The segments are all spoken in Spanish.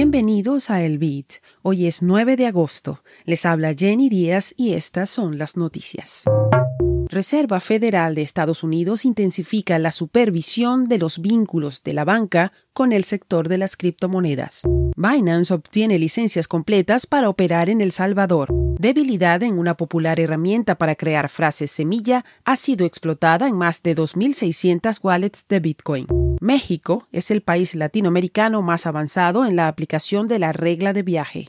Bienvenidos a El Beat. Hoy es 9 de agosto. Les habla Jenny Díaz y estas son las noticias. Reserva Federal de Estados Unidos intensifica la supervisión de los vínculos de la banca con el sector de las criptomonedas. Binance obtiene licencias completas para operar en El Salvador. Debilidad en una popular herramienta para crear frases semilla ha sido explotada en más de 2.600 wallets de Bitcoin. México es el país latinoamericano más avanzado en la aplicación de la regla de viaje.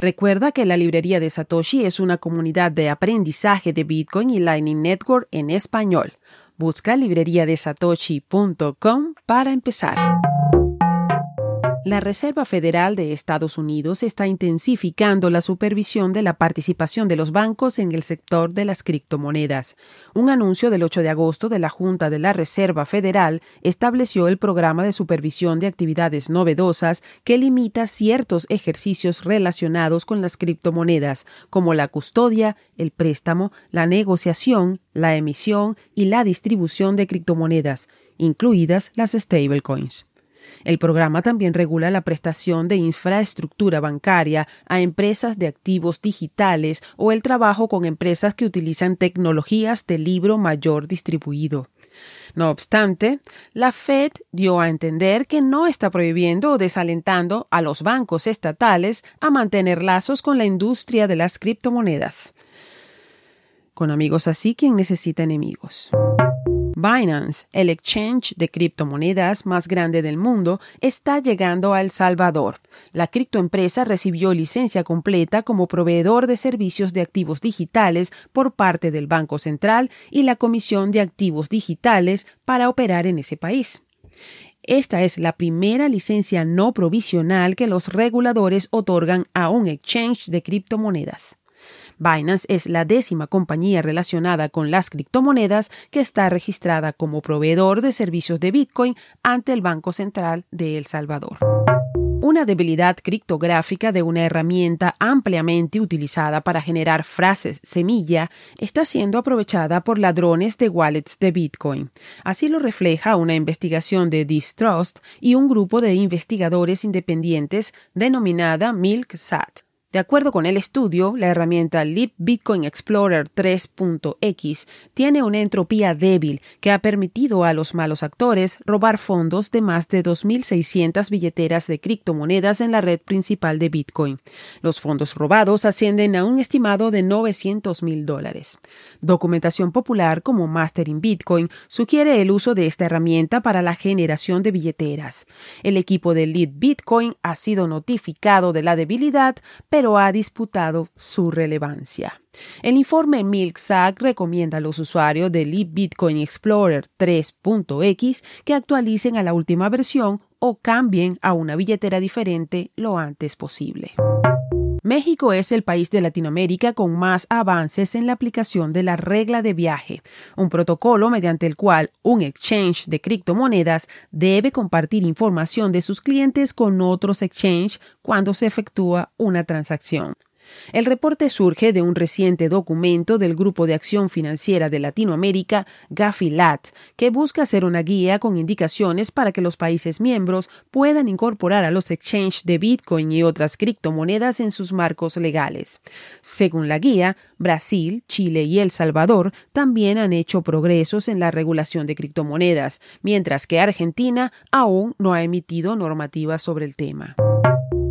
Recuerda que la librería de Satoshi es una comunidad de aprendizaje de Bitcoin y Lightning Network en español. Busca libreriadesatoshi.com para empezar. La Reserva Federal de Estados Unidos está intensificando la supervisión de la participación de los bancos en el sector de las criptomonedas. Un anuncio del 8 de agosto de la Junta de la Reserva Federal estableció el programa de supervisión de actividades novedosas que limita ciertos ejercicios relacionados con las criptomonedas, como la custodia, el préstamo, la negociación, la emisión y la distribución de criptomonedas, incluidas las stablecoins. El programa también regula la prestación de infraestructura bancaria a empresas de activos digitales o el trabajo con empresas que utilizan tecnologías de libro mayor distribuido. No obstante, la Fed dio a entender que no está prohibiendo o desalentando a los bancos estatales a mantener lazos con la industria de las criptomonedas. Con amigos así, quien necesita enemigos. Binance, el exchange de criptomonedas más grande del mundo, está llegando a El Salvador. La criptoempresa recibió licencia completa como proveedor de servicios de activos digitales por parte del Banco Central y la Comisión de Activos Digitales para operar en ese país. Esta es la primera licencia no provisional que los reguladores otorgan a un exchange de criptomonedas. Binance es la décima compañía relacionada con las criptomonedas que está registrada como proveedor de servicios de Bitcoin ante el Banco Central de El Salvador. Una debilidad criptográfica de una herramienta ampliamente utilizada para generar frases semilla está siendo aprovechada por ladrones de wallets de Bitcoin. Así lo refleja una investigación de Distrust y un grupo de investigadores independientes denominada MilkSat. De acuerdo con el estudio, la herramienta Leap Bitcoin Explorer 3.x tiene una entropía débil que ha permitido a los malos actores robar fondos de más de 2.600 billeteras de criptomonedas en la red principal de Bitcoin. Los fondos robados ascienden a un estimado de 900 mil dólares. Documentación popular como Mastering Bitcoin sugiere el uso de esta herramienta para la generación de billeteras. El equipo de Lead Bitcoin ha sido notificado de la debilidad, pero ha disputado su relevancia. El informe MilkSAC recomienda a los usuarios de Leap Bitcoin Explorer 3.x que actualicen a la última versión o cambien a una billetera diferente lo antes posible. México es el país de Latinoamérica con más avances en la aplicación de la regla de viaje, un protocolo mediante el cual un exchange de criptomonedas debe compartir información de sus clientes con otros exchanges cuando se efectúa una transacción. El reporte surge de un reciente documento del Grupo de Acción Financiera de Latinoamérica, GAFILAT, que busca hacer una guía con indicaciones para que los países miembros puedan incorporar a los exchanges de Bitcoin y otras criptomonedas en sus marcos legales. Según la guía, Brasil, Chile y El Salvador también han hecho progresos en la regulación de criptomonedas, mientras que Argentina aún no ha emitido normativas sobre el tema.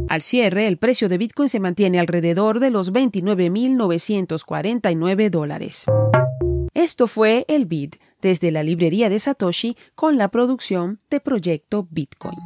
Al cierre, el precio de Bitcoin se mantiene alrededor de los 29.949 dólares. Esto fue el Bit desde la librería de Satoshi con la producción de Proyecto Bitcoin.